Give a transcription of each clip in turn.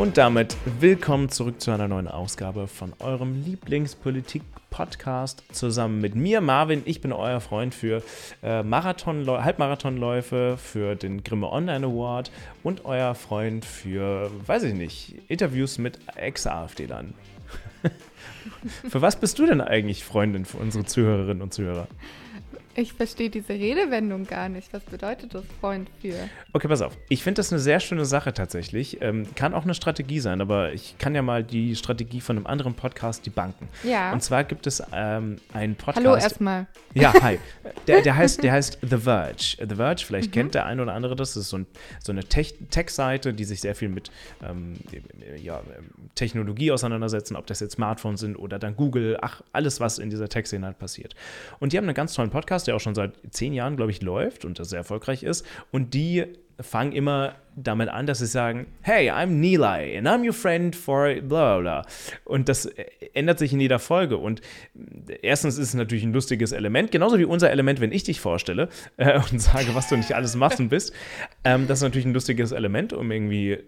Und damit willkommen zurück zu einer neuen Ausgabe von eurem Lieblingspolitik-Podcast zusammen mit mir, Marvin. Ich bin euer Freund für äh, Marathon Halbmarathonläufe, für den Grimme Online Award und euer Freund für, weiß ich nicht, Interviews mit Ex-AfD-Lern. für was bist du denn eigentlich Freundin für unsere Zuhörerinnen und Zuhörer? Ich verstehe diese Redewendung gar nicht. Was bedeutet das Freund für? Okay, pass auf. Ich finde das eine sehr schöne Sache tatsächlich. Ähm, kann auch eine Strategie sein, aber ich kann ja mal die Strategie von einem anderen Podcast, die Banken. Ja. Und zwar gibt es ähm, einen Podcast. Hallo erstmal. Ja, hi. Der, der, heißt, der heißt The Verge. The Verge, vielleicht mhm. kennt der eine oder andere das. Das ist so, ein, so eine Tech-Seite, die sich sehr viel mit ähm, ja, Technologie auseinandersetzen, ob das jetzt Smartphones sind oder dann Google, ach, alles, was in dieser Tech-Szene halt passiert. Und die haben einen ganz tollen Podcast Podcast, der auch schon seit zehn Jahren, glaube ich, läuft und sehr erfolgreich ist. Und die fangen immer damit an, dass sie sagen, hey, I'm Nilay and I'm your friend for bla bla. Und das ändert sich in jeder Folge. Und erstens ist es natürlich ein lustiges Element, genauso wie unser Element, wenn ich dich vorstelle äh, und sage, was du nicht alles machst und bist. Ähm, das ist natürlich ein lustiges Element, um irgendwie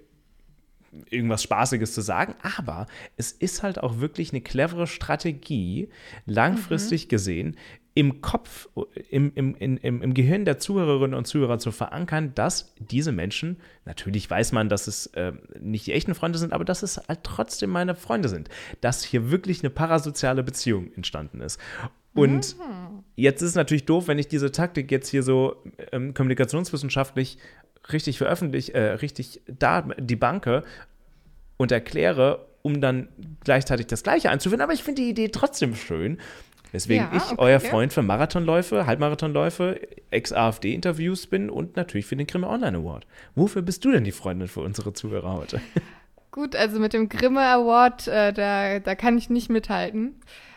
irgendwas Spaßiges zu sagen, aber es ist halt auch wirklich eine clevere Strategie, langfristig mhm. gesehen, im Kopf, im, im, im, im Gehirn der Zuhörerinnen und Zuhörer zu verankern, dass diese Menschen, natürlich weiß man, dass es äh, nicht die echten Freunde sind, aber dass es halt trotzdem meine Freunde sind. Dass hier wirklich eine parasoziale Beziehung entstanden ist. Und mhm. jetzt ist es natürlich doof, wenn ich diese Taktik jetzt hier so ähm, kommunikationswissenschaftlich richtig veröffentliche, äh, richtig da die Banke und erkläre, um dann gleichzeitig das Gleiche einzufinden. Aber ich finde die Idee trotzdem schön. Deswegen ja, ich okay, euer Freund für Marathonläufe, Halbmarathonläufe, Ex-AfD-Interviews bin und natürlich für den Grimme Online Award. Wofür bist du denn die Freundin für unsere Zuhörer heute? Gut, also mit dem Grimme Award, äh, da, da kann ich nicht mithalten.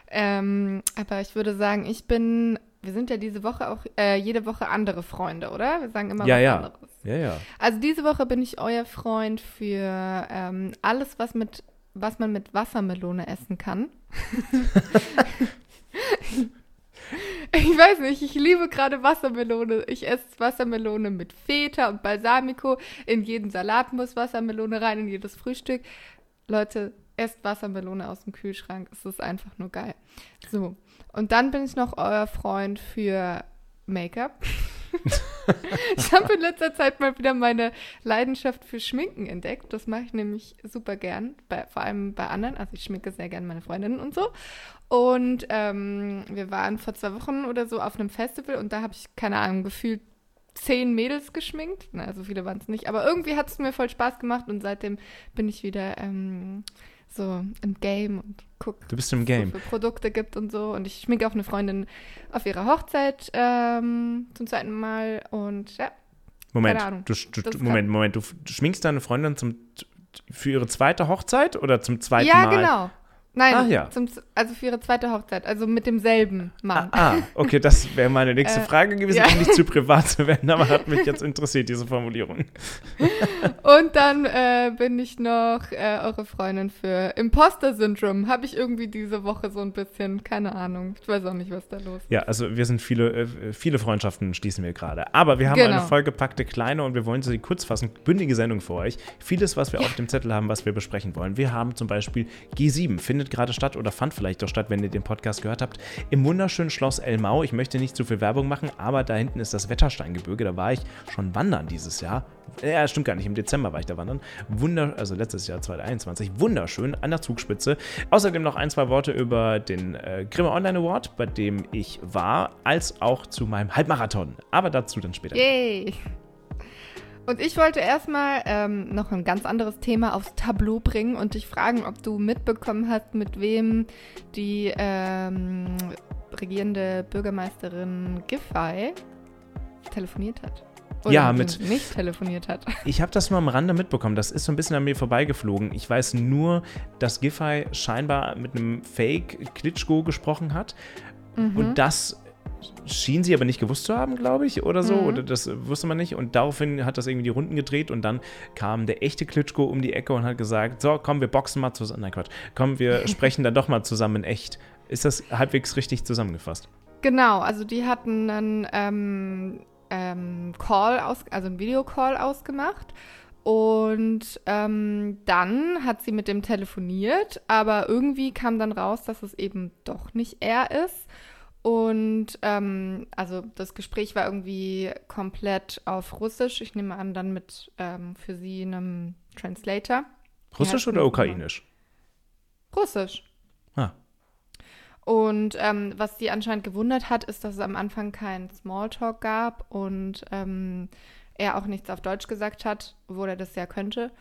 Ähm, aber ich würde sagen, ich bin, wir sind ja diese Woche auch äh, jede Woche andere Freunde, oder? Wir sagen immer ja, was ja. anderes. Ja, ja. Also diese Woche bin ich euer Freund für ähm, alles, was mit was man mit Wassermelone essen kann. Ich weiß nicht, ich liebe gerade Wassermelone. Ich esse Wassermelone mit Feta und Balsamico. In jeden Salat muss Wassermelone rein, in jedes Frühstück. Leute, esst Wassermelone aus dem Kühlschrank. Es ist einfach nur geil. So, und dann bin ich noch euer Freund für Make-up. ich habe in letzter Zeit mal wieder meine Leidenschaft für Schminken entdeckt. Das mache ich nämlich super gern, bei, vor allem bei anderen. Also ich schminke sehr gern meine Freundinnen und so. Und ähm, wir waren vor zwei Wochen oder so auf einem Festival und da habe ich, keine Ahnung, gefühlt zehn Mädels geschminkt. Na, so viele waren es nicht. Aber irgendwie hat es mir voll Spaß gemacht und seitdem bin ich wieder ähm, so im Game und gucke, du bist im Game. was es für Produkte gibt und so. Und ich schminke auch eine Freundin auf ihrer Hochzeit ähm, zum zweiten Mal und ja. Moment, du, du, Moment, Moment, du, du schminkst deine Freundin zum, für ihre zweite Hochzeit oder zum zweiten ja, Mal? Ja, genau. Nein, Ach, ja. zum, also für ihre zweite Hochzeit, also mit demselben Mann. Ah, ah okay, das wäre meine nächste äh, Frage gewesen, ja. um nicht zu privat zu werden, aber hat mich jetzt interessiert, diese Formulierung. Und dann äh, bin ich noch äh, eure Freundin für Imposter-Syndrom. Habe ich irgendwie diese Woche so ein bisschen, keine Ahnung. Ich weiß auch nicht, was da los ist. Ja, also wir sind viele, äh, viele Freundschaften schließen wir gerade. Aber wir haben genau. eine vollgepackte kleine und wir wollen sie kurz fassen, bündige Sendung für euch. Vieles, was wir ja. auf dem Zettel haben, was wir besprechen wollen. Wir haben zum Beispiel G7, findet findet gerade statt oder fand vielleicht auch statt, wenn ihr den Podcast gehört habt, im wunderschönen Schloss Elmau. Ich möchte nicht zu viel Werbung machen, aber da hinten ist das Wettersteingebirge. Da war ich schon wandern dieses Jahr. Ja, stimmt gar nicht. Im Dezember war ich da wandern. Wunder, also letztes Jahr 2021. Wunderschön an der Zugspitze. Außerdem noch ein, zwei Worte über den äh, Grimme Online Award, bei dem ich war, als auch zu meinem Halbmarathon. Aber dazu dann später. Yay! Und ich wollte erstmal ähm, noch ein ganz anderes Thema aufs Tableau bringen und dich fragen, ob du mitbekommen hast, mit wem die ähm, regierende Bürgermeisterin Giffey telefoniert hat. Oder ja, mit. Nicht telefoniert hat. Ich habe das nur am Rande mitbekommen. Das ist so ein bisschen an mir vorbeigeflogen. Ich weiß nur, dass Giffey scheinbar mit einem Fake Klitschko gesprochen hat. Mhm. Und das schien sie aber nicht gewusst zu haben, glaube ich, oder so. Mhm. Oder das wusste man nicht. Und daraufhin hat das irgendwie die Runden gedreht und dann kam der echte Klitschko um die Ecke und hat gesagt: So, komm, wir boxen mal zusammen. Nein, Quatsch. Komm, wir sprechen dann doch mal zusammen in echt. Ist das halbwegs richtig zusammengefasst? Genau, also die hatten einen ähm, ähm, Call aus, also einen Videocall ausgemacht. Und ähm, dann hat sie mit dem telefoniert, aber irgendwie kam dann raus, dass es eben doch nicht er ist. Und ähm, also das Gespräch war irgendwie komplett auf Russisch. Ich nehme an, dann mit ähm, für sie einem Translator. Russisch oder ukrainisch? Russisch. Ah. Und ähm, was sie anscheinend gewundert hat, ist, dass es am Anfang keinen Smalltalk gab und ähm, er auch nichts auf Deutsch gesagt hat, obwohl er das ja könnte.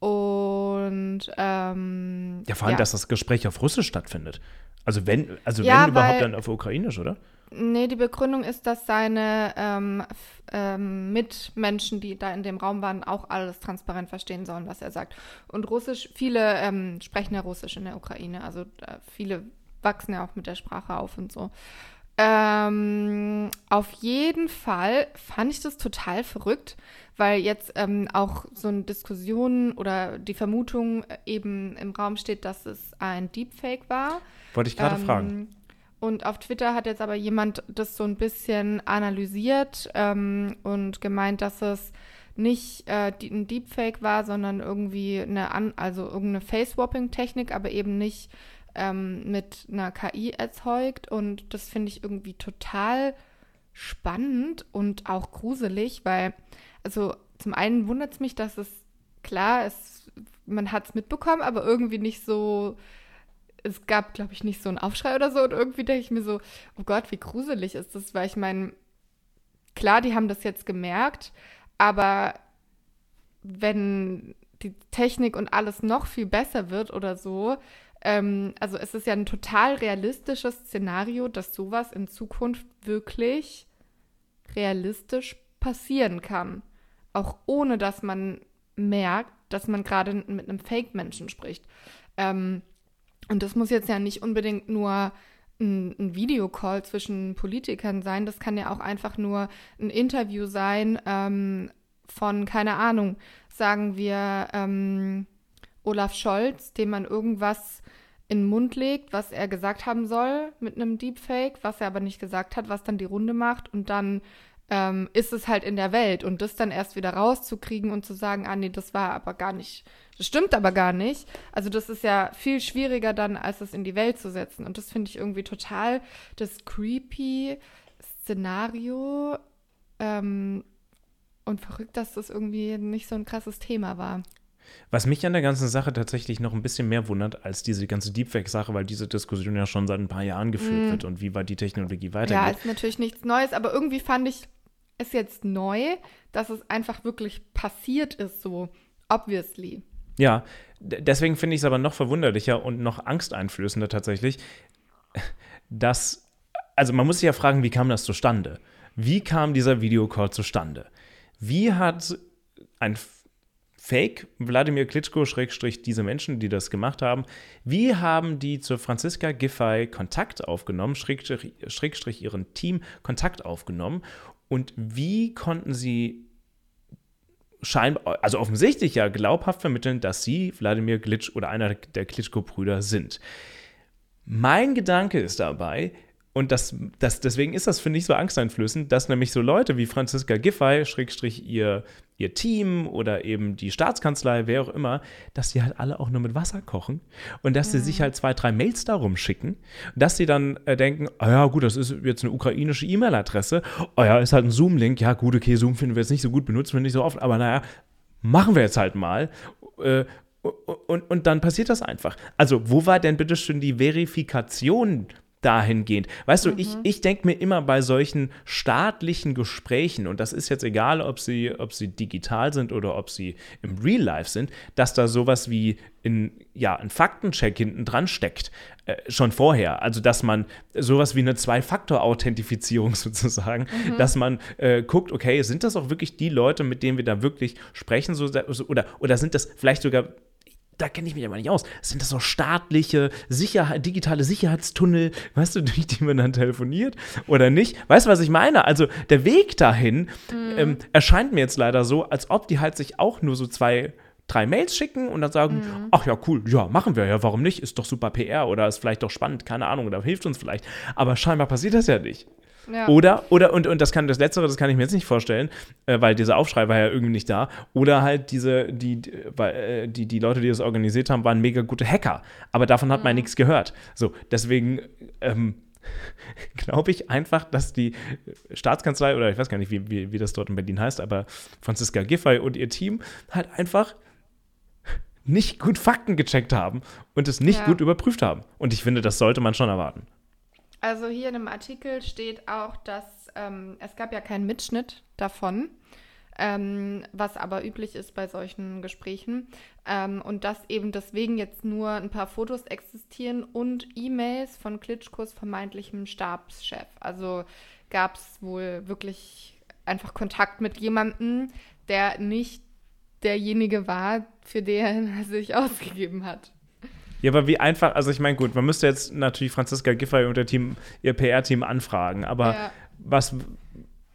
Und ähm, Ja, vor allem, ja. dass das Gespräch auf Russisch stattfindet. Also wenn, also Ja, wenn überhaupt dann auf Ukrainisch, oder? Nee, die Begründung ist, dass seine ähm, ähm, Mitmenschen, die da in dem Raum waren, auch alles transparent verstehen sollen, was er sagt. Und Russisch, viele ähm, sprechen ja Russisch in der Ukraine, also äh, viele wachsen ja auch mit der Sprache auf und so. Ähm, auf jeden Fall fand ich das total verrückt, weil jetzt ähm, auch so eine Diskussion oder die Vermutung äh, eben im Raum steht, dass es ein Deepfake war. Wollte ich gerade Ähm, fragen. Und auf Twitter hat jetzt aber jemand das so ein bisschen analysiert ähm, und gemeint, dass es nicht äh, die, ein Deepfake war, sondern irgendwie eine, an, also irgendeine Face-Swapping-Technik, aber eben nicht ähm, mit einer KI erzeugt. Und das finde ich irgendwie total spannend und auch gruselig, weil, also zum einen wundert es mich, dass es klar ist, man hat es mitbekommen, aber irgendwie nicht so es gab, glaube ich, nicht so einen Aufschrei oder so. Und irgendwie denke ich mir so, oh Gott, wie gruselig ist das? Weil ich meine, klar, die haben das jetzt gemerkt, aber wenn die Technik und alles noch viel besser wird oder so, ähm, also es ist ja ein total realistisches Szenario, dass sowas in Zukunft wirklich realistisch passieren kann. Auch ohne, dass man merkt, dass man gerade mit einem Fake-Menschen spricht. Ähm, und das muss jetzt ja nicht unbedingt nur ein, ein Videocall zwischen Politikern sein. Das kann ja auch einfach nur ein Interview sein ähm, von, keine Ahnung, sagen wir ähm, Olaf Scholz, dem man irgendwas in den Mund legt, was er gesagt haben soll mit einem Deepfake, was er aber nicht gesagt hat, was dann die Runde macht und dann ähm, ist es halt in der Welt und das dann erst wieder rauszukriegen und zu sagen, ah nee, das war aber gar nicht, das stimmt aber gar nicht. Also das ist ja viel schwieriger dann, als es in die Welt zu setzen und das finde ich irgendwie total das creepy Szenario ähm, und verrückt, dass das irgendwie nicht so ein krasses Thema war. Was mich an der ganzen Sache tatsächlich noch ein bisschen mehr wundert als diese ganze Deepfake-Sache, weil diese Diskussion ja schon seit ein paar Jahren geführt wird und wie weit die Technologie Ja, weitergeht. ist natürlich nichts Neues, aber irgendwie fand ich es jetzt neu, dass es einfach wirklich passiert ist, so obviously. Ja, deswegen finde ich es aber noch verwunderlicher und noch angsteinflößender tatsächlich, dass, also man muss sich ja fragen, wie kam das zustande? Wie kam dieser Videocall zustande? Wie hat ein Fake Wladimir Klitschko, Schrägstrich diese Menschen, die das gemacht haben, wie haben die zu Franziska Giffey Kontakt aufgenommen, Schrägstrich, Schrägstrich ihren Team Kontakt aufgenommen und wie konnten sie scheinbar, also offensichtlich ja glaubhaft vermitteln, dass sie Wladimir Glitsch oder einer der Klitschko-Brüder sind. Mein Gedanke ist dabei, und das, das, deswegen ist das, finde ich, so angsteinflößend, dass nämlich so Leute wie Franziska Giffey, Schrägstrich ihr, ihr Team oder eben die Staatskanzlei, wer auch immer, dass die halt alle auch nur mit Wasser kochen und dass sie sich halt zwei, drei Mails darum schicken, dass sie dann äh, denken, ah ja, gut, das ist jetzt eine ukrainische E-Mail-Adresse, oh ja, ist halt ein Zoom-Link, ja gut, okay, Zoom finden wir jetzt nicht so gut, benutzen wir nicht so oft, aber naja, machen wir jetzt halt mal. Äh, und, und dann passiert das einfach. Also, wo war denn bitte schön die Verifikation dahingehend? Weißt du, ich, ich denke mir immer bei solchen staatlichen Gesprächen, und das ist jetzt egal, ob sie, ob sie digital sind oder ob sie im Real Life sind, dass da sowas wie in, ja, ein Faktencheck hinten dran steckt, äh, schon vorher. Also, dass man sowas wie eine Zwei-Faktor-Authentifizierung sozusagen, dass man äh, guckt, okay, sind das auch wirklich die Leute, mit denen wir da wirklich sprechen, so, oder, oder sind das vielleicht sogar da kenne ich mich aber nicht aus. Sind das so staatliche Sicherheit, digitale Sicherheitstunnel, weißt du, durch die man dann telefoniert oder nicht? Weißt du, was ich meine? Also der Weg dahin ähm, erscheint mir jetzt leider so, als ob die halt sich auch nur so zwei, drei Mails schicken und dann sagen, ach ja, cool, ja, machen wir ja, warum nicht? Ist doch super PR oder ist vielleicht doch spannend, keine Ahnung, oder hilft uns vielleicht. Aber scheinbar passiert das ja nicht. Ja. Oder, oder, und, und das kann das Letztere, das kann ich mir jetzt nicht vorstellen, äh, weil dieser Aufschrei war ja irgendwie nicht da. Oder halt diese, die, die, äh, die, die Leute, die das organisiert haben, waren mega gute Hacker. Aber davon hat man nichts gehört. So, deswegen ähm, glaube ich einfach, dass die Staatskanzlei, oder ich weiß gar nicht, wie, wie, wie das dort in Berlin heißt, aber Franziska Giffey und ihr Team halt einfach nicht gut Fakten gecheckt haben und es nicht Ja. gut überprüft haben. Und ich finde, das sollte man schon erwarten. Also hier in dem Artikel steht auch, dass ähm, es gab ja keinen Mitschnitt davon, ähm, was aber üblich ist bei solchen Gesprächen. Ähm, und dass eben deswegen jetzt nur ein paar Fotos existieren und E-Mails von Klitschkos vermeintlichem Stabschef. Also gab es wohl wirklich einfach Kontakt mit jemandem, der nicht derjenige war, für den er sich ausgegeben hat. Ja, aber wie einfach, also ich meine, gut, man müsste jetzt natürlich Franziska Giffey und ihr Team, ihr PR-Team anfragen, aber Ja. was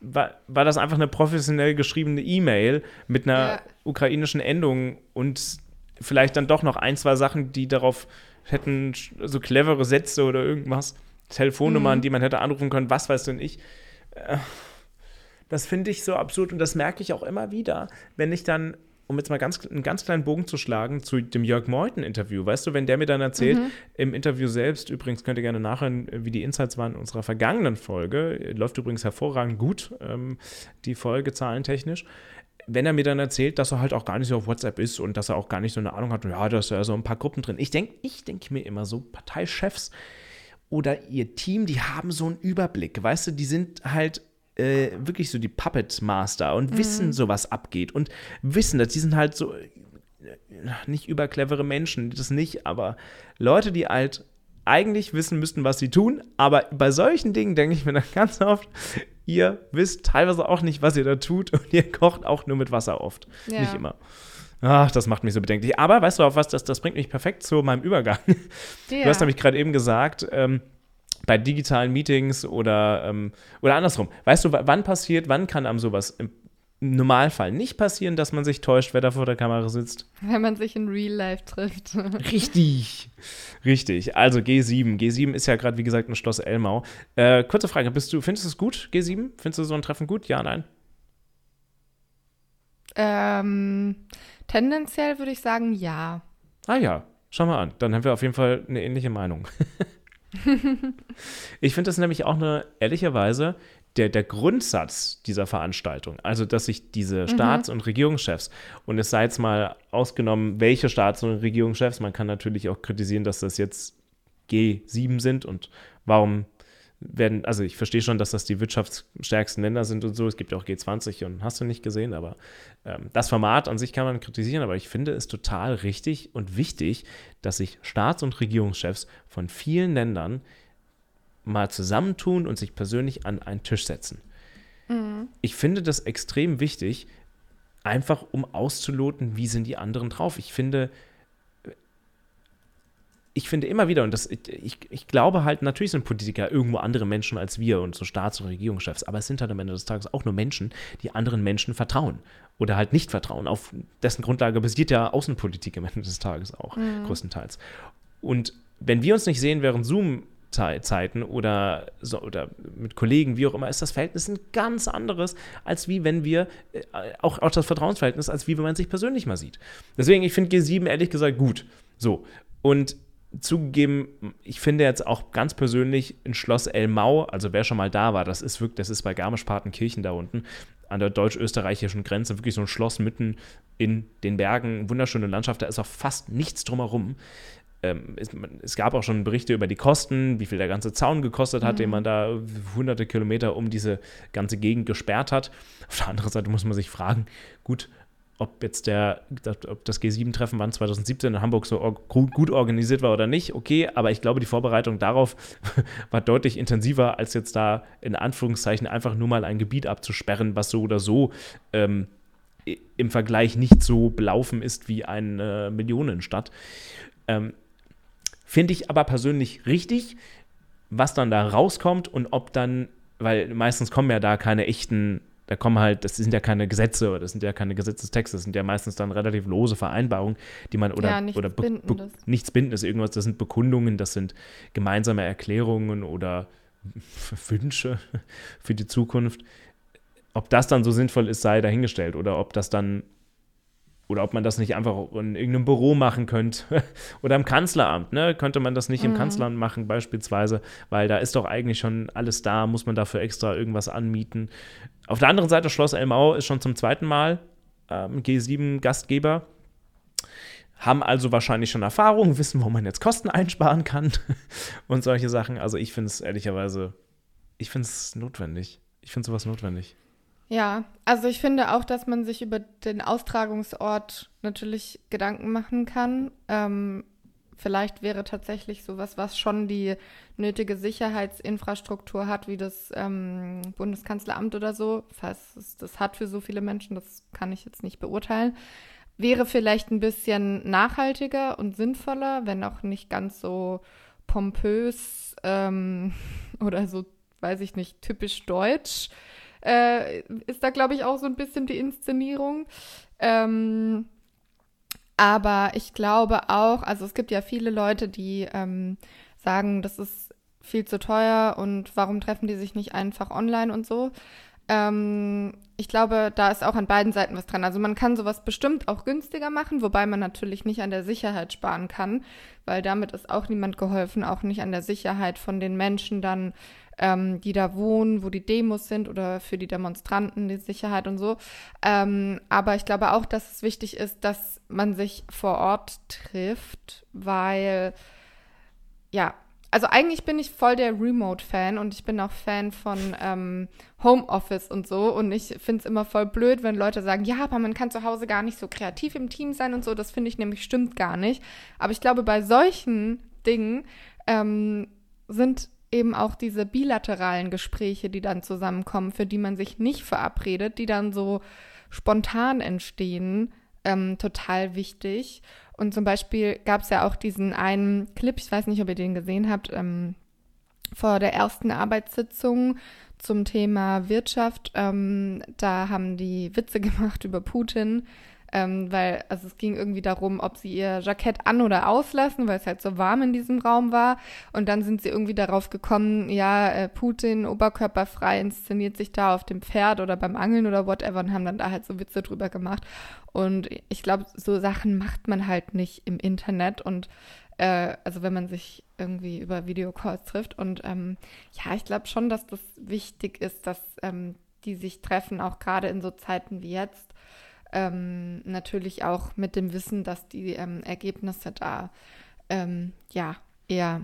war, war das einfach eine professionell geschriebene E-Mail mit einer Ja. ukrainischen Endung und vielleicht dann doch noch ein, zwei Sachen, die darauf hätten, so clevere Sätze oder irgendwas, Telefonnummern, Mhm. die man hätte anrufen können, was weiß denn ich. Äh, Das finde ich so absurd und das merke ich auch immer wieder, wenn ich dann, um jetzt mal ganz, einen ganz kleinen Bogen zu schlagen, zu dem Jörg Meuthen-Interview, weißt du, wenn der mir dann erzählt, im Interview selbst, übrigens könnt ihr gerne nachhören, wie die Insights waren in unserer vergangenen Folge, läuft übrigens hervorragend gut, ähm, die Folge zahlentechnisch, wenn er mir dann erzählt, dass er halt auch gar nicht so auf WhatsApp ist und dass er auch gar nicht so eine Ahnung hat, ja, da ist ja so ein paar Gruppen drin. Ich denke ich denk mir immer so, Parteichefs oder ihr Team, die haben so einen Überblick, weißt du, die sind halt äh, wirklich so die Puppet Master und wissen so, was abgeht und wissen, dass die sind halt so äh, nicht überclevere Menschen, das nicht, aber Leute, die halt eigentlich wissen müssten, was sie tun, aber bei solchen Dingen denke ich mir dann ganz oft, ihr wisst teilweise auch nicht, was ihr da tut und ihr kocht auch nur mit Wasser oft. Ja. Nicht immer. Ach, das macht mich so bedenklich. Aber weißt du auf was, das, das bringt mich perfekt zu meinem Übergang. Ja. Du hast nämlich gerade eben gesagt, ähm, bei digitalen Meetings oder, ähm, oder andersrum. Weißt du, wann passiert, wann kann einem sowas im Normalfall nicht passieren, dass man sich täuscht, wer da vor der Kamera sitzt? Wenn man sich in Real Life trifft. Richtig. Richtig. Also G7. G7 ist ja gerade, wie gesagt, ein Schloss Elmau. Äh, kurze Frage, bist du, findest du es gut, G7? Findest du so ein Treffen gut? Ja, nein? ähm, tendenziell würde ich sagen, ja. Ah ja, schau mal an. Dann haben wir auf jeden Fall eine ähnliche Meinung. ich finde das nämlich auch eine, ehrlicherweise, der, der Grundsatz dieser Veranstaltung, also dass sich diese Staats- und Regierungschefs, und es sei jetzt mal ausgenommen, welche Staats- und Regierungschefs, man kann natürlich auch kritisieren, dass das jetzt G7 sind und warum werden, also ich verstehe schon, dass das die wirtschaftsstärksten Länder sind und so, es gibt ja auch G20 und hast du nicht gesehen, aber ähm, das Format an sich kann man kritisieren, aber ich finde es total richtig und wichtig, dass sich Staats- und Regierungschefs von vielen Ländern mal zusammentun und sich persönlich an einen Tisch setzen. Ich finde das extrem wichtig, einfach um auszuloten, wie sind die anderen drauf. Ich finde, ich finde immer wieder, und das, ich, ich glaube halt, natürlich sind Politiker irgendwo andere Menschen als wir und so Staats- und Regierungschefs, aber es sind halt am Ende des Tages auch nur Menschen, die anderen Menschen vertrauen oder halt nicht vertrauen. Auf dessen Grundlage basiert ja Außenpolitik am Ende des Tages auch, größtenteils. Und wenn wir uns nicht sehen während Zoom-Zeiten oder, so, oder mit Kollegen, wie auch immer, ist das Verhältnis ein ganz anderes, als wie wenn wir, äh, auch, auch das Vertrauensverhältnis, als wie wenn man sich persönlich mal sieht. Deswegen, ich finde G7 ehrlich gesagt gut. So. Und zugegeben, ich finde jetzt auch ganz persönlich in Schloss Elmau, also wer schon mal da war, das ist wirklich, das ist bei Garmisch-Partenkirchen da unten an der deutsch-österreichischen Grenze, wirklich so ein Schloss mitten in den Bergen, wunderschöne Landschaft, da ist auch fast nichts drumherum. Ähm, es, es gab auch schon Berichte über die Kosten, wie viel der ganze Zaun gekostet hat, den man da hunderte Kilometer um diese ganze Gegend gesperrt hat. Auf der anderen Seite muss man sich fragen, gut, ob jetzt der, ob das G7-Treffen wann 2017 in Hamburg so gut organisiert war oder nicht, okay, aber ich glaube, die Vorbereitung darauf war deutlich intensiver, als jetzt da in Anführungszeichen einfach nur mal ein Gebiet abzusperren, was so oder so ähm, im Vergleich nicht so belaufen ist wie eine Millionenstadt. Ähm, Finde ich aber persönlich richtig, was dann da rauskommt und ob dann, weil meistens kommen ja da keine echten, da kommen halt, das sind ja keine Gesetze oder das sind ja keine Gesetzestexte, das sind ja meistens dann relativ lose Vereinbarungen, die man oder, Ja, nichts oder be- be- nichts Bindendes, irgendwas, das sind Bekundungen, das sind gemeinsame Erklärungen oder Wünsche für die Zukunft. Ob das dann so sinnvoll ist, sei dahingestellt. Oder ob das dann, oder ob man das nicht einfach in irgendeinem Büro machen könnte. oder im Kanzleramt, ne? Könnte man das nicht mhm. im Kanzleramt machen, beispielsweise, weil da ist doch eigentlich schon alles da, muss man dafür extra irgendwas anmieten. Auf der anderen Seite, Schloss Elmau ist schon zum zweiten Mal ähm, G7-Gastgeber haben also wahrscheinlich schon Erfahrung, wissen, wo man jetzt Kosten einsparen kann und solche Sachen. Also ich finde es ehrlicherweise, ich finde es notwendig. Ich finde sowas notwendig. Ja, also ich finde auch, dass man sich über den Austragungsort natürlich Gedanken machen kann. Ähm, vielleicht wäre tatsächlich sowas, was schon die nötige Sicherheitsinfrastruktur hat, wie das ähm, Bundeskanzleramt oder so. Falls es das hat für so viele Menschen, das kann ich jetzt nicht beurteilen wäre vielleicht ein bisschen nachhaltiger und sinnvoller, wenn auch nicht ganz so pompös ähm, oder so, weiß ich nicht, typisch deutsch. Äh, ist da, glaube ich, auch so ein bisschen die Inszenierung. Ähm, aber ich glaube auch, also es gibt ja viele Leute, die ähm, sagen, das ist viel zu teuer und warum treffen die sich nicht einfach online und so. Ähm, ich glaube, da ist auch an beiden Seiten was dran. Also man kann sowas bestimmt auch günstiger machen, wobei man natürlich nicht an der Sicherheit sparen kann, weil damit ist auch niemand geholfen, auch nicht an der Sicherheit von den Menschen dann, ähm, die da wohnen, wo die Demos sind oder für die Demonstranten die Sicherheit und so. Ähm, aber ich glaube auch, dass es wichtig ist, dass man sich vor Ort trifft, weil ja, also eigentlich bin ich voll der Remote-Fan und ich bin auch Fan von ähm, Homeoffice und so. Und ich finde es immer voll blöd, wenn Leute sagen, ja, aber man kann zu Hause gar nicht so kreativ im Team sein und so. Das finde ich nämlich stimmt gar nicht. Aber ich glaube, bei solchen Dingen ähm, sind eben auch diese bilateralen Gespräche, die dann zusammenkommen, für die man sich nicht verabredet, die dann so spontan entstehen, ähm, total wichtig. Und zum Beispiel gab es ja auch diesen einen Clip, ich weiß nicht, ob ihr den gesehen habt, ähm, vor der ersten Arbeitssitzung zum Thema Wirtschaft. Ähm, da haben die Witze gemacht über Putin ähm, weil, also es ging irgendwie darum, ob sie ihr Jackett an- oder auslassen, weil es halt so warm in diesem Raum war. Und dann sind sie irgendwie darauf gekommen, ja, äh, Putin oberkörperfrei inszeniert sich da auf dem Pferd oder beim Angeln oder whatever und haben dann da halt so Witze drüber gemacht. Und ich glaube, so Sachen macht man halt nicht im Internet und äh, also wenn man sich irgendwie über Videocalls trifft. Und ähm, ja, ich glaube schon, dass das wichtig ist, dass ähm, die sich treffen, auch gerade in so Zeiten wie jetzt. Ähm, natürlich auch mit dem Wissen, dass die ähm, Ergebnisse da ähm, ja eher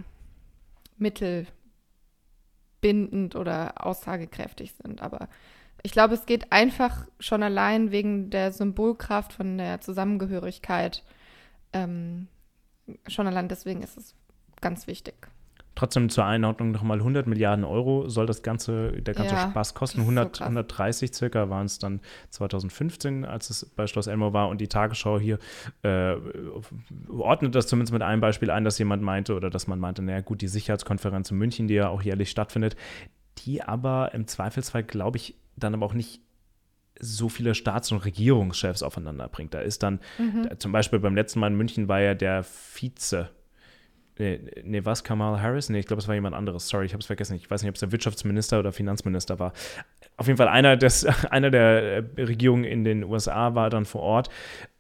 mittelbindend oder aussagekräftig sind. Aber ich glaube, es geht einfach schon allein wegen der Symbolkraft von der Zusammengehörigkeit. Ähm, schon allein deswegen ist es ganz wichtig. Trotzdem zur Einordnung nochmal 100 Milliarden Euro soll das ganze, der ganze ja, Spaß kosten. 100, so 130 circa waren es dann 2015, als es bei Schloss Elmo war. Und die Tagesschau hier äh, ordnet das zumindest mit einem Beispiel ein, dass jemand meinte oder dass man meinte, naja gut, die Sicherheitskonferenz in München, die ja auch jährlich stattfindet, die aber im Zweifelsfall, glaube ich, dann aber auch nicht so viele Staats- und Regierungschefs aufeinander bringt. Da ist dann mhm. da, zum Beispiel beim letzten Mal in München war ja der Vize Nee, nee, was? Kamal Harris? Nee, ich glaube, es war jemand anderes. Sorry, ich habe es vergessen. Ich weiß nicht, ob es der Wirtschaftsminister oder Finanzminister war. Auf jeden Fall einer, des, einer der äh, Regierungen in den USA war dann vor Ort.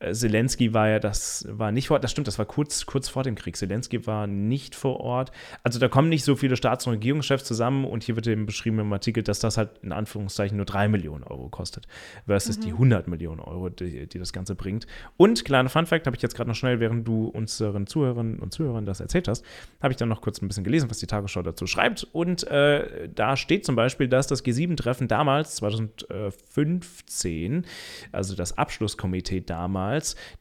Äh, Zelensky war ja, das war nicht vor Ort. Das stimmt, das war kurz, kurz vor dem Krieg. Zelensky war nicht vor Ort. Also da kommen nicht so viele Staats- und Regierungschefs zusammen. Und hier wird eben beschrieben im Artikel, dass das halt in Anführungszeichen nur 3 Millionen Euro kostet. Versus mhm. die 100 Millionen Euro, die, die das Ganze bringt. Und, kleiner Fun-Fact, habe ich jetzt gerade noch schnell, während du unseren Zuhörerinnen und Zuhörern das erzählt hast, habe ich dann noch kurz ein bisschen gelesen, was die Tagesschau dazu schreibt. Und äh, da steht zum Beispiel, dass das G7-Treffen damals, 2015, also das Abschlusskomitee damals,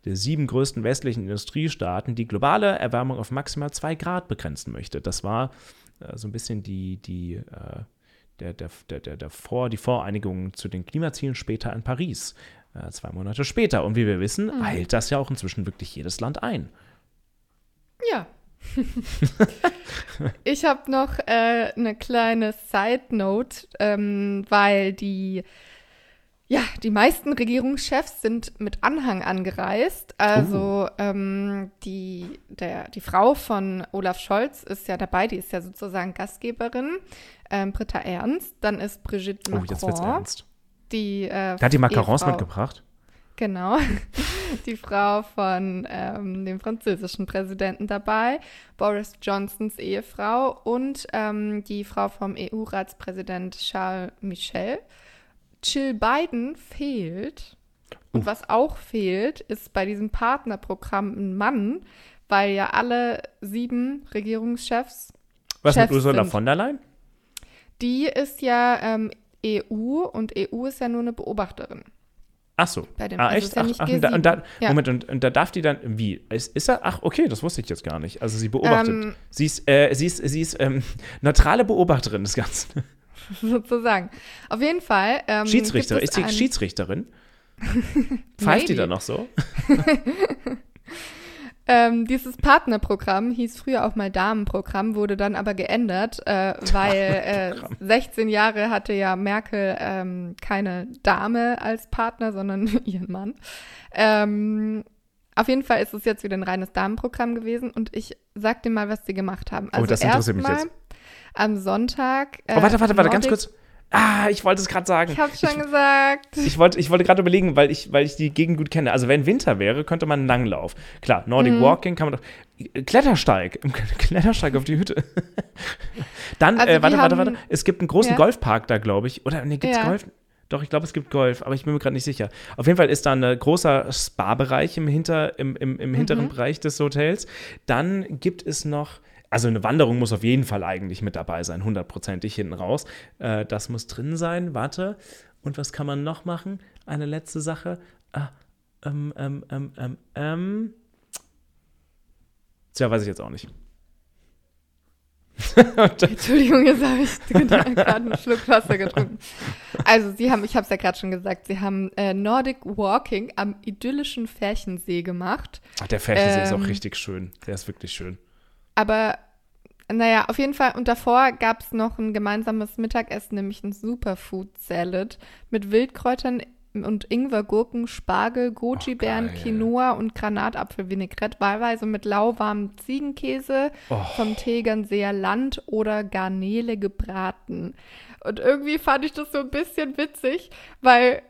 der sieben größten westlichen Industriestaaten, die globale Erwärmung auf maximal zwei Grad begrenzen möchte. Das war äh, so ein bisschen die, die äh, der, der, der, der, der Vor, die Voreinigung zu den Klimazielen später in Paris, äh, zwei Monate später. Und wie wir wissen, mhm. eilt das ja auch inzwischen wirklich jedes Land ein. Ja, ich habe noch äh, eine kleine Side Note, ähm, weil die Ja, die meisten Regierungschefs sind mit Anhang angereist. Also ähm, die, der, die Frau von Olaf Scholz ist ja dabei, die ist ja sozusagen Gastgeberin, ähm, Britta Ernst. Dann ist Brigitte Oh, Macron. jetzt wird's ernst. Die, äh, Da hat die Macarons Ehefrau- mitgebracht. Genau. Die Frau von ähm, dem französischen Präsidenten dabei, Boris Johnsons Ehefrau und ähm, die Frau vom EU-Ratspräsident Charles Michel. Jill Biden fehlt. Und Uh. was auch fehlt, ist bei diesem Partnerprogramm ein Mann, weil ja alle sieben Regierungschefs, Was mit Chefs Ursula sind- von der Leyen? die ist ja ähm, EU und EU ist ja nur eine Beobachterin. Ach so. Bei dem- ah, also echt? ja ach, nicht ach, und da, und da, G7. Ja. Moment, und, und da darf die dann, wie? Ist, ist er, ach, okay, das wusste ich jetzt gar nicht. Also sie beobachtet. Ähm, sie ist, äh, sie ist, sie ist ähm, neutrale Beobachterin des Ganzen. sozusagen. Auf jeden Fall. Ähm, Schiedsrichter. Ist sie Schiedsrichterin? Pfeift die da noch so? Ähm, dieses Partnerprogramm hieß früher auch mal Damenprogramm, wurde dann aber geändert, äh, weil äh, 16 Jahre hatte ja Merkel ähm, keine Dame als Partner, sondern ihren Mann. Ähm, auf jeden Fall ist es jetzt wieder ein reines Damenprogramm gewesen und ich sag dir mal, was sie gemacht haben. Also Oh, das interessiert mich erstmal Am Sonntag. äh, Oh, warte, warte, warte, ganz kurz. Ah, ich wollte es gerade sagen. Ich hab's schon gesagt. Ich wollte, ich wollte gerade überlegen, weil ich, weil ich die Gegend gut kenne. Also wenn Winter wäre, könnte man einen Langlauf. Klar, Nordic Mhm. Walking kann man doch. Klettersteig. Klettersteig auf die Hütte. Dann, Also äh, warte, warte, haben- warte. Es gibt einen großen Ja. Golfpark da, glaube ich. Oder, nee, gibt's Ja. Golf? Doch, ich glaube, es gibt Golf, aber ich bin mir gerade nicht sicher. Auf jeden Fall ist da ein großer Spa-Bereich im, Hinter, im, im, im hinteren Mhm. Bereich des Hotels. Dann gibt es noch, also eine Wanderung muss auf jeden Fall eigentlich mit dabei sein, hundertprozentig hinten raus. Äh, das muss drin sein. Warte. Und was kann man noch machen? Eine letzte Sache. Ah, ähm, ähm, ähm, ähm, ähm. Tja, weiß ich jetzt auch nicht. Entschuldigung, jetzt habe ich gerade einen Schluck Wasser getrunken. Also, sie haben, ich habe es ja gerade schon gesagt, sie haben äh, Nordic Walking am idyllischen Färchensee gemacht. Ach, der Färchensee ist auch Ähm. richtig schön. Der ist wirklich schön. Aber, naja, auf jeden Fall. Und davor gab es noch ein gemeinsames Mittagessen, nämlich ein Superfood Salad mit Wildkräutern und Ingwer, Gurken, Spargel, Goji-Beeren, geil. Quinoa und Granatapfel-Vinaigrette, wahlweise mit lauwarmem Ziegenkäse Oh. vom Tegernseer Land oder Garnele gebraten. Und irgendwie fand ich das so ein bisschen witzig, weil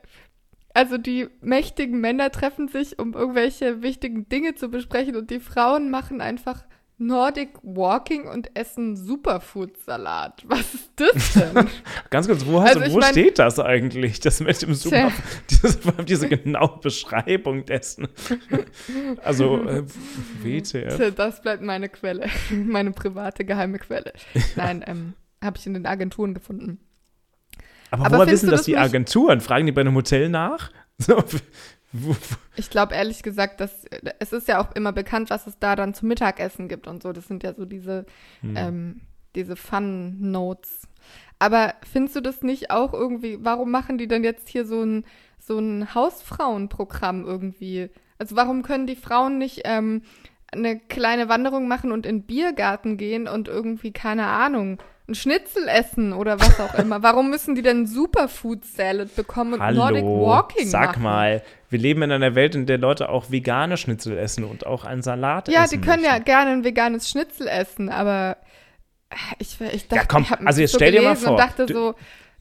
also die mächtigen Männer treffen sich, um irgendwelche wichtigen Dinge zu besprechen und die Frauen machen einfach Nordic Walking und essen Superfood-Salat. Was ist das denn? Ganz kurz, wo, Also du, ich wo mein- steht das eigentlich? Das mit dem Super, Tja. diese, diese genaue Beschreibung dessen. Also, äh, WTF. das bleibt meine Quelle, meine private geheime Quelle. Nein, ähm, habe ich in den Agenturen gefunden. Aber, Aber woher wissen du das das die Agenturen? Fragen die bei einem Hotel nach? So, Ich glaube ehrlich gesagt, dass es ist ja auch immer bekannt, was es da dann zum Mittagessen gibt und so. Das sind ja so diese, Hm. ähm, diese Fun-Notes. Aber findest du das nicht auch irgendwie, warum machen die denn jetzt hier so ein, so ein Hausfrauenprogramm irgendwie? Also warum können die Frauen nicht ähm, eine kleine Wanderung machen und in den Biergarten gehen und irgendwie, keine Ahnung, ein Schnitzel essen oder was auch immer? Warum müssen die denn Superfood Salad bekommen und Nordic Hallo, Walking sag machen? mal, wir leben in einer Welt, in der Leute auch vegane Schnitzel essen und auch einen Salat Ja, essen die können ja möchten. gerne ein veganes Schnitzel essen, aber ich, ich dachte, Ja, komm, ich habe also jetzt so stell dir mal vor, dachte du- so,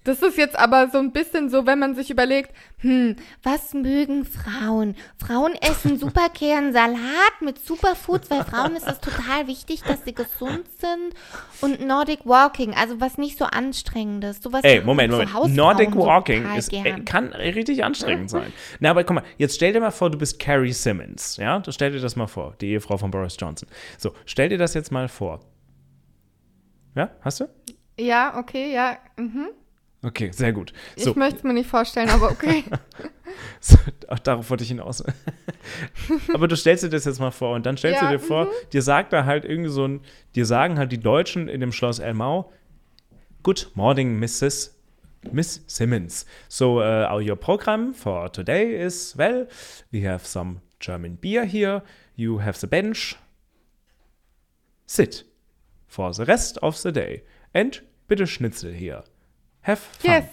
das ist jetzt aber so ein bisschen so, wenn man sich überlegt, hm, was mögen Frauen? Frauen essen super Salat mit Superfoods, weil Frauen ist es total wichtig, dass sie gesund sind und Nordic Walking, also was nicht so anstrengendes, sowas Ey, Moment, so Moment. Nordic so Walking total ist, äh, gern. kann richtig anstrengend sein. Na, aber guck mal, jetzt stell dir mal vor, du bist Carrie Simmons. Ja, stell dir das mal vor, die Ehefrau von Boris Johnson. So, stell dir das jetzt mal vor. Ja, hast du? Ja, okay, ja. Mhm. Okay, sehr gut. So, Ich möchte es mir nicht vorstellen, aber okay. so ach, darauf wollte ich hinaus. aber du stellst dir das jetzt mal vor und dann stellst Ja, du dir vor, dir sagt da halt irgendwie so ein, dir sagen halt die Deutschen in dem Schloss Elmau, Good morning, Mrs. Miss Simmons. So, uh, our program for today is well, we have some German beer here. You have the bench. Sit for the rest of the day. And bitte Schnitzel here. Have fun. Yes.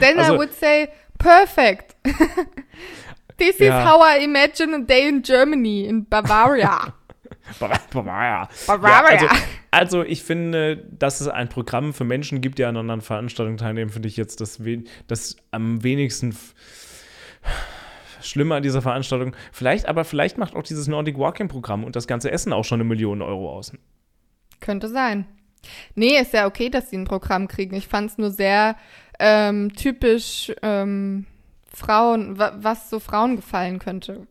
Then Also- I would say, perfect. This Ja. is how I imagine a day in Germany, in Bavaria. Bavaria. Bavaria. Ja, also, also ich finde, dass es ein Programm für Menschen gibt, die an anderen Veranstaltungen teilnehmen, finde ich jetzt das, das am wenigsten Schlimme an dieser Veranstaltung. Vielleicht, aber vielleicht macht auch dieses Nordic Walking Programm und das ganze Essen auch schon eine Million Euro aus. Könnte sein. Nee, ist ja okay, dass sie ein Programm kriegen. Ich fand es nur sehr ähm, typisch ähm, Frauen, wa was so Frauen gefallen könnte.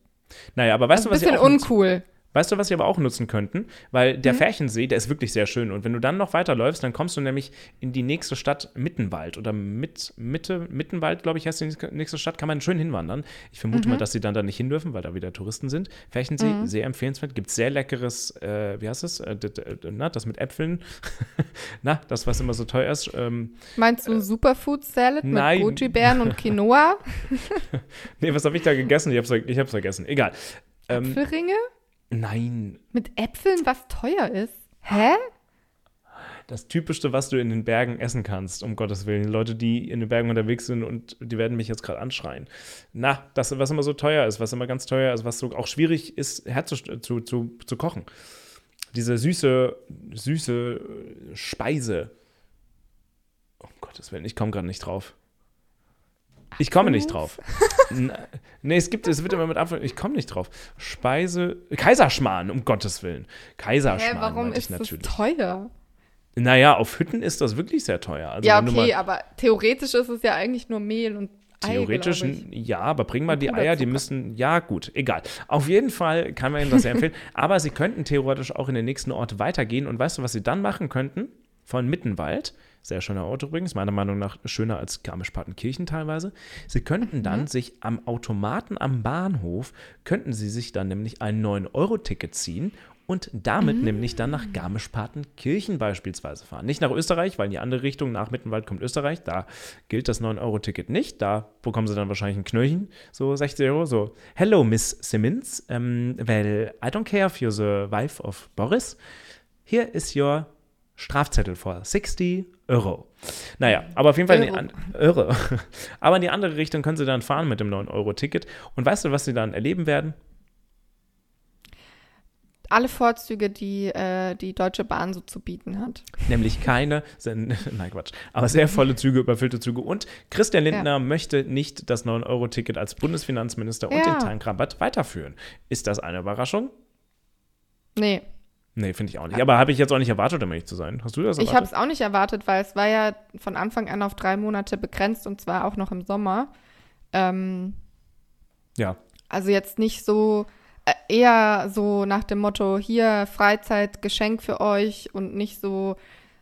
Naja, aber weißt Also du, ein was sie bisschen auch nutzen- uncool. Weißt du, was sie aber auch nutzen könnten? Weil der Mhm. Färchensee, der ist wirklich sehr schön. Und wenn du dann noch weiterläufst, dann kommst du nämlich in die nächste Stadt Mittenwald oder mit, Mitte, Mittenwald, glaube ich, heißt die nächste Stadt, kann man schön hinwandern. Ich vermute Mhm. mal, dass sie dann da nicht hin dürfen, weil da wieder Touristen sind. Färchensee, sehr empfehlenswert. Gibt sehr leckeres, äh, wie heißt es? Äh, na, das mit Äpfeln. na, das, was immer so teuer ist. Ähm, Meinst du Superfood Salad Äh, nein. mit Goji-Beeren und Quinoa? nee, was habe ich da gegessen? Ich habe es vergessen. Egal. Ähm, Äpfelringe? Nein, Mit Äpfeln, was teuer ist? Hä? das Typischste, was du in den Bergen essen kannst, um Gottes Willen. Die Leute, die in den Bergen unterwegs sind und die werden mich jetzt gerade anschreien. Na, das, was immer so teuer ist, was immer ganz teuer ist, was so auch schwierig ist, herzustellen, zu, zu, zu kochen. Diese süße, süße Speise. Um Gottes Willen, ich komme gerade nicht drauf. Ich komme nicht drauf. Nee, es gibt, es wird immer mit Apfel. Ich komme nicht drauf. Speise. Kaiserschmarrn, um Gottes Willen. Kaiserschmarrn. Hä, warum ist das natürlich. teuer? Naja, auf Hütten ist das wirklich sehr teuer. Also ja, okay, aber theoretisch ist es ja eigentlich nur Mehl und Ei, theoretisch, ja, aber bring mal die Eier, die müssen, ja gut, egal. Auf jeden Fall kann man Ihnen das sehr empfehlen. Aber Sie könnten theoretisch auch in den nächsten Ort weitergehen und weißt du, was Sie dann machen könnten? Von Mittenwald, sehr schöner Ort übrigens, meiner Meinung nach schöner als Garmisch-Partenkirchen teilweise. Sie könnten dann Mhm. sich am Automaten am Bahnhof, könnten Sie sich dann nämlich ein 9-Euro-Ticket ziehen und damit nämlich dann nach Garmisch-Partenkirchen beispielsweise fahren. Nicht nach Österreich, weil in die andere Richtung, nach Mittenwald kommt Österreich, da gilt das 9-Euro-Ticket nicht. Da bekommen sie dann wahrscheinlich ein Knöllchen, so 60 Euro, so Hello, Miss Simmons, um, well, I don't care if you're the wife of Boris. Here is your Strafzettel for 60 Euro. Naja, aber auf jeden Fall in die, Euro. Euro. aber in die andere Richtung können sie dann fahren mit dem 9-Euro-Ticket. Und weißt du, was sie dann erleben werden? Alle Vorzüge, die äh, die Deutsche Bahn so zu bieten hat. Nämlich keine, sind, nein Quatsch, aber sehr volle Züge, überfüllte Züge. Und Christian Lindner möchte nicht das 9-Euro-Ticket als Bundesfinanzminister und Ja. den Tankrabatt weiterführen. Ist das eine Überraschung? Nee, Nee, finde ich auch nicht. Aber habe ich jetzt auch nicht erwartet, um ehrlich zu sein. Hast du das ich erwartet? habe es auch nicht erwartet, weil es war ja von Anfang an auf drei Monate begrenzt und zwar auch noch im Sommer. Ähm, ja. also jetzt nicht so, äh, eher so nach dem Motto, hier Freizeit, Geschenk für euch und nicht so,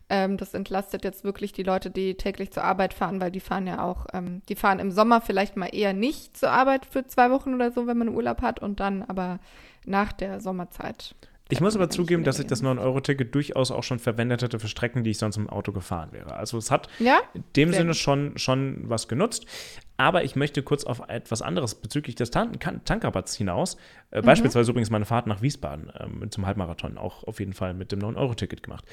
ähm, das entlastet jetzt wirklich die Leute, die täglich zur Arbeit fahren, weil die fahren ja auch, ähm, die fahren im Sommer vielleicht mal eher nicht zur Arbeit für zwei Wochen oder so, wenn man Urlaub hat und dann aber nach der Sommerzeit. Ich muss aber zugeben, dass ich das gehen. 9-Euro-Ticket durchaus auch schon verwendet hätte für Strecken, die ich sonst im Auto gefahren wäre. Also es hat Ja? in dem Sinne schon, schon was genutzt. Aber ich möchte kurz auf etwas anderes bezüglich des Tan Tankrabatts hinaus. Äh, Mhm. Beispielsweise übrigens meine Fahrt nach Wiesbaden ähm, zum Halbmarathon auch auf jeden Fall mit dem 9-Euro-Ticket gemacht.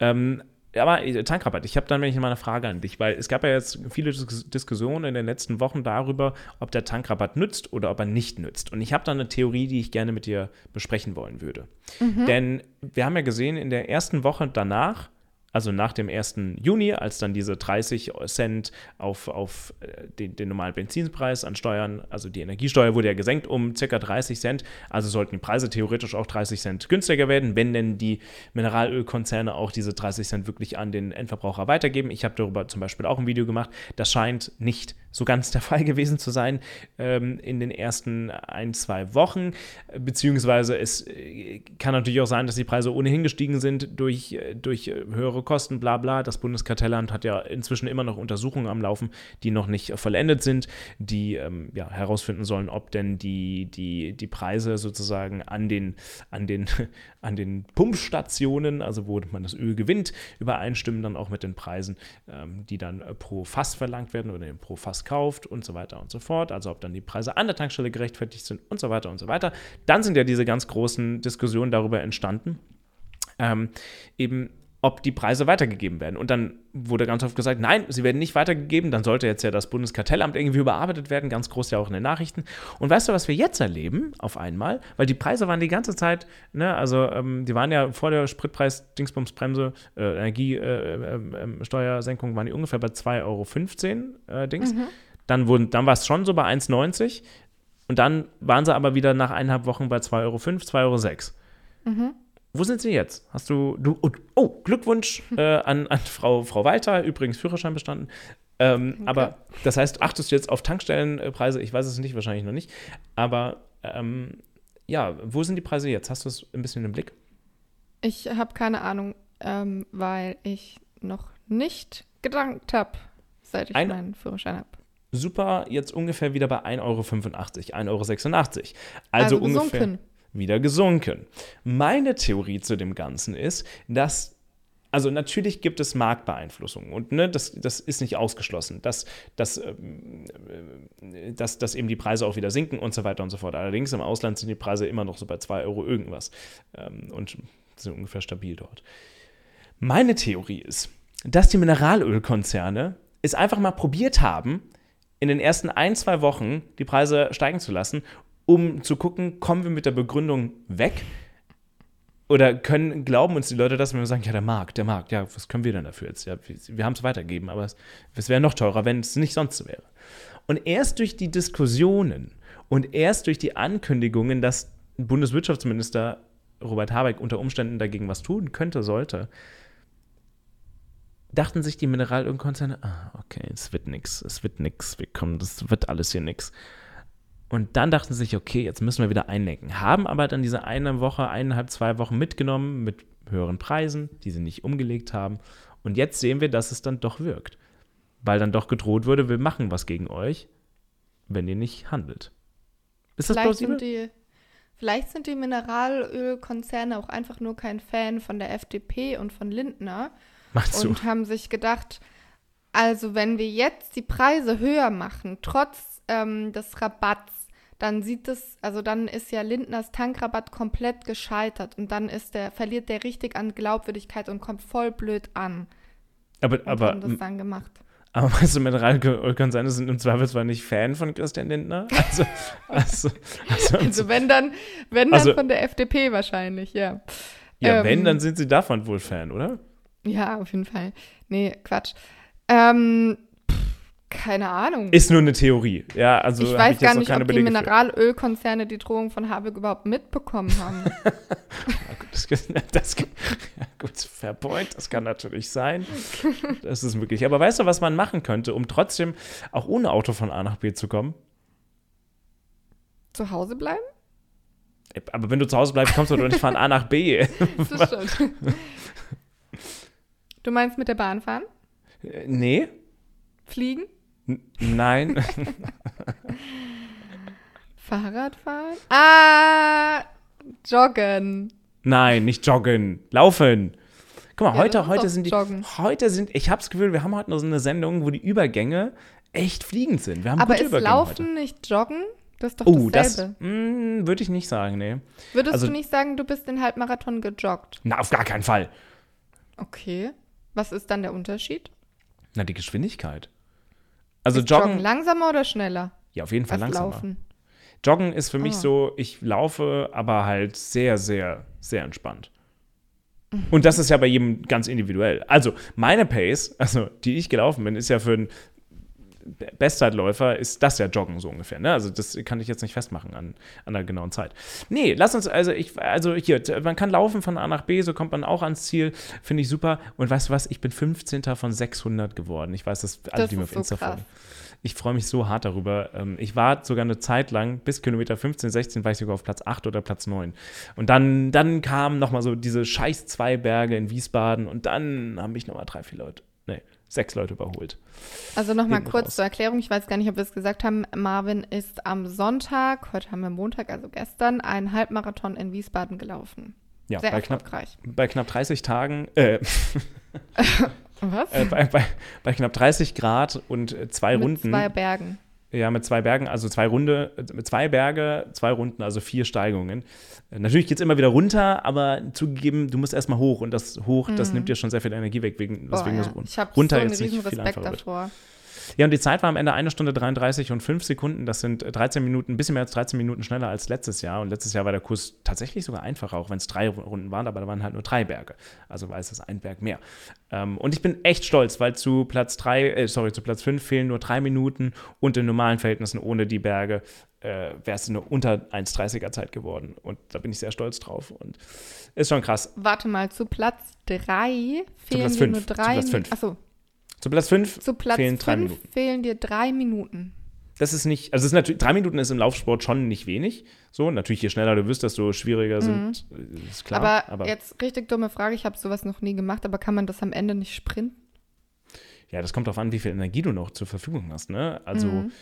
Ähm, aber äh, Tankrabatt, ich habe dann nämlich mal eine Frage an dich, weil es gab ja jetzt viele Dis Diskussionen in den letzten Wochen darüber, ob der Tankrabatt nützt oder ob er nicht nützt. Und ich habe da eine Theorie, die ich gerne mit dir besprechen wollen würde. Denn wir haben ja gesehen, in der ersten Woche danach, also nach dem 1. Juni, als dann diese 30 Cent auf, auf äh, den, den normalen Benzinpreis an Steuern, also die Energiesteuer wurde ja gesenkt um ca. 30 Cent, also sollten die Preise theoretisch auch 30 Cent günstiger werden, wenn denn die Mineralölkonzerne auch diese 30 Cent wirklich an den Endverbraucher weitergeben. Ich habe darüber zum Beispiel auch ein Video gemacht. Das scheint nicht so ganz der Fall gewesen zu sein ähm, in den ersten ein, zwei Wochen, beziehungsweise es äh, kann natürlich auch sein, dass die Preise ohnehin gestiegen sind durch, äh, durch höhere Kosten, bla bla. Das Bundeskartellamt hat ja inzwischen immer noch Untersuchungen am Laufen, die noch nicht vollendet sind, die ähm, ja, herausfinden sollen, ob denn die, die, die Preise sozusagen an den, an, den, an den Pumpstationen, also wo man das Öl gewinnt, übereinstimmen dann auch mit den Preisen, ähm, die dann äh, pro Fass verlangt werden oder pro Fass kauft und so weiter und so fort. Also ob dann die Preise an der Tankstelle gerechtfertigt sind und so weiter und so weiter. Dann sind ja diese ganz großen Diskussionen darüber entstanden. Ähm, eben ob die Preise weitergegeben werden. Und dann wurde ganz oft gesagt, nein, sie werden nicht weitergegeben. Dann sollte jetzt ja das Bundeskartellamt irgendwie überarbeitet werden, ganz groß ja auch in den Nachrichten. Und weißt du, was wir jetzt erleben auf einmal? Weil die Preise waren die ganze Zeit, ne, also ähm, die waren ja vor der Spritpreis-Dingsbumsbremse, äh, Energiesteuersenkung, äh, äh, waren die ungefähr bei 2,15 Euro äh, Dings. Mhm. Dann, dann war es schon so bei 1,90 und dann waren sie aber wieder nach eineinhalb Wochen bei 2,05 Euro, 2,06 Euro. Mhm. Wo sind Sie jetzt? Hast du, du oh, oh Glückwunsch äh, an, an Frau, Frau Walter, übrigens Führerschein bestanden. Ähm, okay. Aber das heißt, achtest du jetzt auf Tankstellenpreise? Ich weiß es nicht, wahrscheinlich noch nicht. Aber ähm, ja, wo sind die Preise jetzt? Hast du es ein bisschen im Blick? Ich habe keine Ahnung, ähm, weil ich noch nicht gedankt habe, seit ich ein, meinen Führerschein habe. Super, jetzt ungefähr wieder bei 1,85 Euro, 1,86 Euro. Also, also ungefähr. Gesunken wieder gesunken. Meine Theorie zu dem Ganzen ist, dass also natürlich gibt es Marktbeeinflussungen und ne, das, das ist nicht ausgeschlossen, dass, dass, ähm, äh, dass, dass eben die Preise auch wieder sinken und so weiter und so fort. Allerdings im Ausland sind die Preise immer noch so bei 2 Euro irgendwas ähm, und sind ungefähr stabil dort. Meine Theorie ist, dass die Mineralölkonzerne es einfach mal probiert haben, in den ersten ein, zwei Wochen die Preise steigen zu lassen um zu gucken, kommen wir mit der Begründung weg? Oder können, glauben uns die Leute das, wenn wir sagen, ja, der Markt, der Markt, ja, was können wir denn dafür jetzt? Ja, wir, wir haben es weitergegeben, aber es, es wäre noch teurer, wenn es nicht sonst wäre. Und erst durch die Diskussionen und erst durch die Ankündigungen, dass Bundeswirtschaftsminister Robert Habeck unter Umständen dagegen was tun könnte, sollte, dachten sich die Mineralölkonzerne, ah, okay, es wird nichts, es wird nichts, wir kommen, das wird alles hier nichts. Und dann dachten sie sich, okay, jetzt müssen wir wieder einlenken. Haben aber dann diese eine Woche, eineinhalb, zwei Wochen mitgenommen mit höheren Preisen, die sie nicht umgelegt haben. Und jetzt sehen wir, dass es dann doch wirkt. Weil dann doch gedroht wurde, wir machen was gegen euch, wenn ihr nicht handelt. Ist das vielleicht plausibel? Sind die, vielleicht sind die Mineralölkonzerne auch einfach nur kein Fan von der FDP und von Lindner. Machst und du? haben sich gedacht, also wenn wir jetzt die Preise höher machen, trotz ähm, des Rabatts, dann sieht es, also dann ist ja Lindners Tankrabatt komplett gescheitert und dann ist der, verliert der richtig an Glaubwürdigkeit und kommt voll blöd an. Aber, und aber. Haben das dann gemacht. Aber weißt du, Mineralkonzerne sind im Zweifelsfall nicht Fan von Christian Lindner? Also, also, also, also wenn dann, wenn dann also, von der FDP wahrscheinlich, ja. Ja, ähm, wenn, dann sind sie davon wohl Fan, oder? Ja, auf jeden Fall. Nee, Quatsch. Ähm, keine Ahnung. Ist nur eine Theorie. Ja, also ich weiß ich gar nicht, ob die Mineralölkonzerne die Drohung von Habeck überhaupt mitbekommen haben. ja, gut, das, das, ja, gut, point, das kann natürlich sein. Das ist möglich. Aber weißt du, was man machen könnte, um trotzdem auch ohne Auto von A nach B zu kommen? Zu Hause bleiben? Aber wenn du zu Hause bleibst, kommst du doch nicht von A nach B. das stimmt. Du meinst mit der Bahn fahren? Äh, nee. Fliegen? Nein. Fahrradfahren? Ah, joggen. Nein, nicht joggen. Laufen. Guck mal, ja, heute, heute sind die. Joggen. Heute sind, ich habe das Gefühl, wir haben heute noch so eine Sendung, wo die Übergänge echt fliegend sind. Wir haben Aber ist Übergänge Laufen heute. nicht Joggen? Das ist doch oh, dasselbe. das mm, würde ich nicht sagen, nee. Würdest also, du nicht sagen, du bist den Halbmarathon gejoggt? Na, auf gar keinen Fall. Okay. Was ist dann der Unterschied? Na, die Geschwindigkeit. Also ist joggen, joggen. Langsamer oder schneller? Ja, auf jeden Fall langsamer. Laufen. Joggen ist für mich oh. so, ich laufe, aber halt sehr, sehr, sehr entspannt. Und das ist ja bei jedem ganz individuell. Also, meine Pace, also die ich gelaufen bin, ist ja für einen Bestzeitläufer ist das ja Joggen so ungefähr. Ne? Also das kann ich jetzt nicht festmachen an, an einer genauen Zeit. Nee, lass uns, also ich, also hier, man kann laufen von A nach B, so kommt man auch ans Ziel, finde ich super. Und weißt du was, ich bin 15. von 600 geworden. Ich weiß, dass alle, das die mir auf Insta so folgen. Ich freue mich so hart darüber. Ähm, ich war sogar eine Zeit lang, bis Kilometer 15, 16 war ich sogar auf Platz 8 oder Platz 9. Und dann, dann kamen nochmal so diese scheiß zwei Berge in Wiesbaden und dann haben mich nochmal drei, vier Leute, sechs Leute überholt. Also nochmal kurz raus. zur Erklärung, ich weiß gar nicht, ob wir es gesagt haben. Marvin ist am Sonntag, heute haben wir Montag, also gestern, einen Halbmarathon in Wiesbaden gelaufen. Ja, Sehr bei erfolgreich. Knapp, bei knapp 30 Tagen, äh, Was? Äh, bei, bei, bei, knapp 30 Grad und äh, zwei Mit Runden. Zwei Bergen. Ja, mit zwei Bergen, also zwei Runde, mit zwei Berge, zwei Runden, also vier Steigungen. Natürlich geht es immer wieder runter, aber zugegeben, du musst erstmal hoch und das hoch, das nimmt dir schon sehr viel Energie weg, wegen, Boah, weswegen ja. das run- Ich habe so runter einen riesen Respekt einfacher wird. Ja, und die Zeit war am Ende eine Stunde 33 und 5 Sekunden. Das sind 13 Minuten, ein bisschen mehr als 13 Minuten schneller als letztes Jahr. Und letztes Jahr war der Kurs tatsächlich sogar einfacher, auch wenn es drei Runden waren, aber da waren halt nur drei Berge. Also war es ein Berg mehr. Ähm, und ich bin echt stolz, weil zu Platz 3, äh, sorry, zu Platz 5 fehlen nur drei Minuten und in normalen Verhältnissen ohne die Berge äh, wäre es nur unter 1,30er Zeit geworden. Und da bin ich sehr stolz drauf. Und ist schon krass. Warte mal, zu Platz 3 fehlen Platz dir fünf, nur zu drei Platz fünf. Achso, Zu Platz 5 zu Platz fehlen drei 5 Minuten. fehlen dir drei Minuten. Das ist nicht, also ist natürlich, drei Minuten ist im Laufsport schon nicht wenig. So, natürlich, je schneller du wirst, desto schwieriger sind, äh, ist klar. Mhm. aber, jetzt richtig dumme Frage, ich habe sowas noch nie gemacht, aber kann man das am Ende nicht sprinten? ja, das kommt darauf an, wie viel Energie du noch zur Verfügung hast. Ne? Also, Mhm.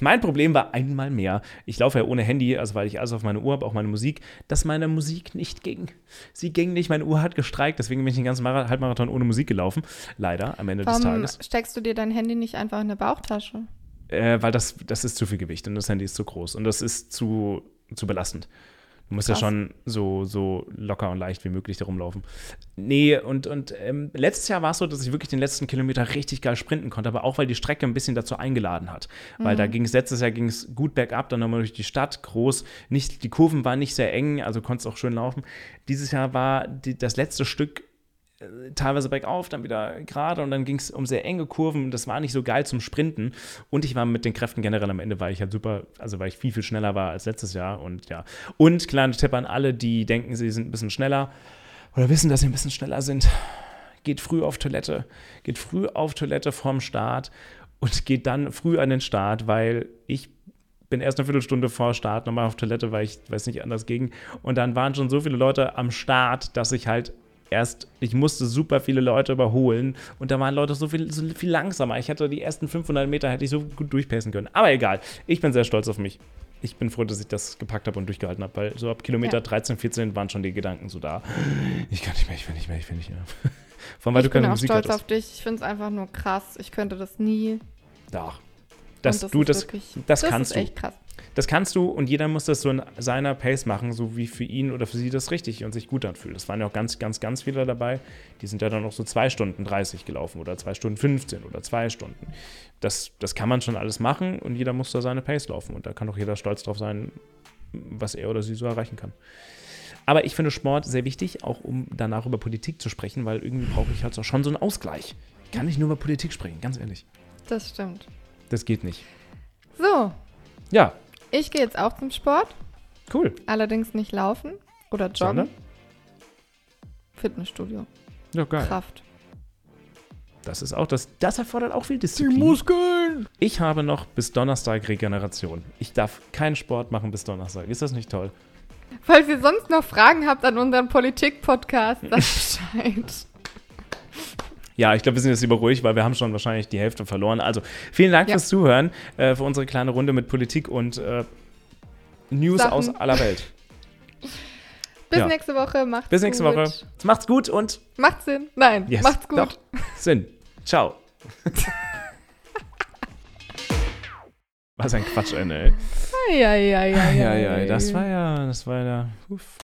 Mein Problem war einmal mehr, ich laufe ja ohne Handy, also weil ich alles auf meine Uhr habe, auch meine Musik, dass meine Musik nicht ging. Sie ging nicht, meine Uhr hat gestreikt, deswegen bin ich den ganzen Mara- Halbmarathon ohne Musik gelaufen. Leider, am Ende des Warum Tages. steckst du dir dein Handy nicht einfach in eine Bauchtasche? Äh, weil das, das ist zu viel Gewicht und das Handy ist zu groß und das ist zu, zu belastend. Du musst Krass. ja schon so, so locker und leicht wie möglich darum laufen. Nee, und, und ähm, letztes Jahr war es so, dass ich wirklich den letzten Kilometer richtig geil sprinten konnte, aber auch weil die Strecke ein bisschen dazu eingeladen hat. Weil da ging es, letztes Jahr ging es gut bergab, dann nochmal durch die Stadt, groß, nicht, die Kurven waren nicht sehr eng, also konntest auch schön laufen. Dieses Jahr war die, das letzte Stück teilweise bergauf, dann wieder gerade und dann ging es um sehr enge Kurven. Das war nicht so geil zum Sprinten. Und ich war mit den Kräften generell am Ende, weil ich halt super, also weil ich viel, viel schneller war als letztes Jahr. Und ja. Und kleiner Tipp an alle, die denken, sie sind ein bisschen schneller oder wissen, dass sie ein bisschen schneller sind. Geht früh auf Toilette. Geht früh auf Toilette vorm Start und geht dann früh an den Start, weil ich bin erst eine Viertelstunde vor Start nochmal auf Toilette, weil ich weiß nicht anders ging. Und dann waren schon so viele Leute am Start, dass ich halt erst, ich musste super viele Leute überholen und da waren Leute so viel, so viel langsamer. Ich hätte die ersten 500 Meter hätte ich so gut durchpassen können. Aber egal, ich bin sehr stolz auf mich. Ich bin froh, dass ich das gepackt habe und durchgehalten habe, weil so ab Kilometer Ja. 13, 14 waren schon die Gedanken so da. Ich kann nicht mehr, ich will nicht mehr, ich will nicht mehr. Allem, weil ich du keine bin auch Musik stolz hattest. auf dich. Ich finde es einfach nur krass. Ich könnte das nie. Doch. Das, Und du, ist das, wirklich, das das kannst ist du. echt krass. Das kannst du und jeder muss das so in seiner Pace machen, so wie für ihn oder für sie das richtig und sich gut anfühlt. Es waren ja auch ganz, ganz, ganz viele dabei, die sind ja dann noch so 2 Stunden 30 gelaufen oder 2 Stunden 15 oder 2 Stunden. Das, das kann man schon alles machen und jeder muss da seine Pace laufen und da kann auch jeder stolz drauf sein, was er oder sie so erreichen kann. Aber ich finde Sport sehr wichtig, auch um danach über Politik zu sprechen, weil irgendwie brauche ich halt auch schon so einen Ausgleich. Ich kann nicht nur über Politik sprechen, ganz ehrlich. Das stimmt. Das geht nicht. So, Ja, ich gehe jetzt auch zum Sport. cool. Allerdings nicht laufen oder joggen. Sondern? Fitnessstudio. Ja, geil. Kraft. Das ist auch das, das erfordert auch viel Disziplin. Muskeln! Ich habe noch bis Donnerstag Regeneration. Ich darf keinen Sport machen bis Donnerstag. Ist das nicht toll? Falls ihr sonst noch Fragen habt an unseren Politik-Podcast, sagt Bescheid. Ja, ich glaube, wir sind jetzt lieber ruhig, weil wir haben schon wahrscheinlich die Hälfte verloren. Also vielen Dank Ja. fürs Zuhören, äh, für unsere kleine Runde mit Politik und äh, News Sachen. aus aller Welt. Bis Ja. nächste Woche. Macht's Bis nächste gut. Woche. Macht's gut und Macht's Sinn? Nein, yes, macht's gut. Doch, Sinn. Ciao. Was ein Quatsch, ey. Ja, ja, Ja, ja, das war ja, das war ja. Uff.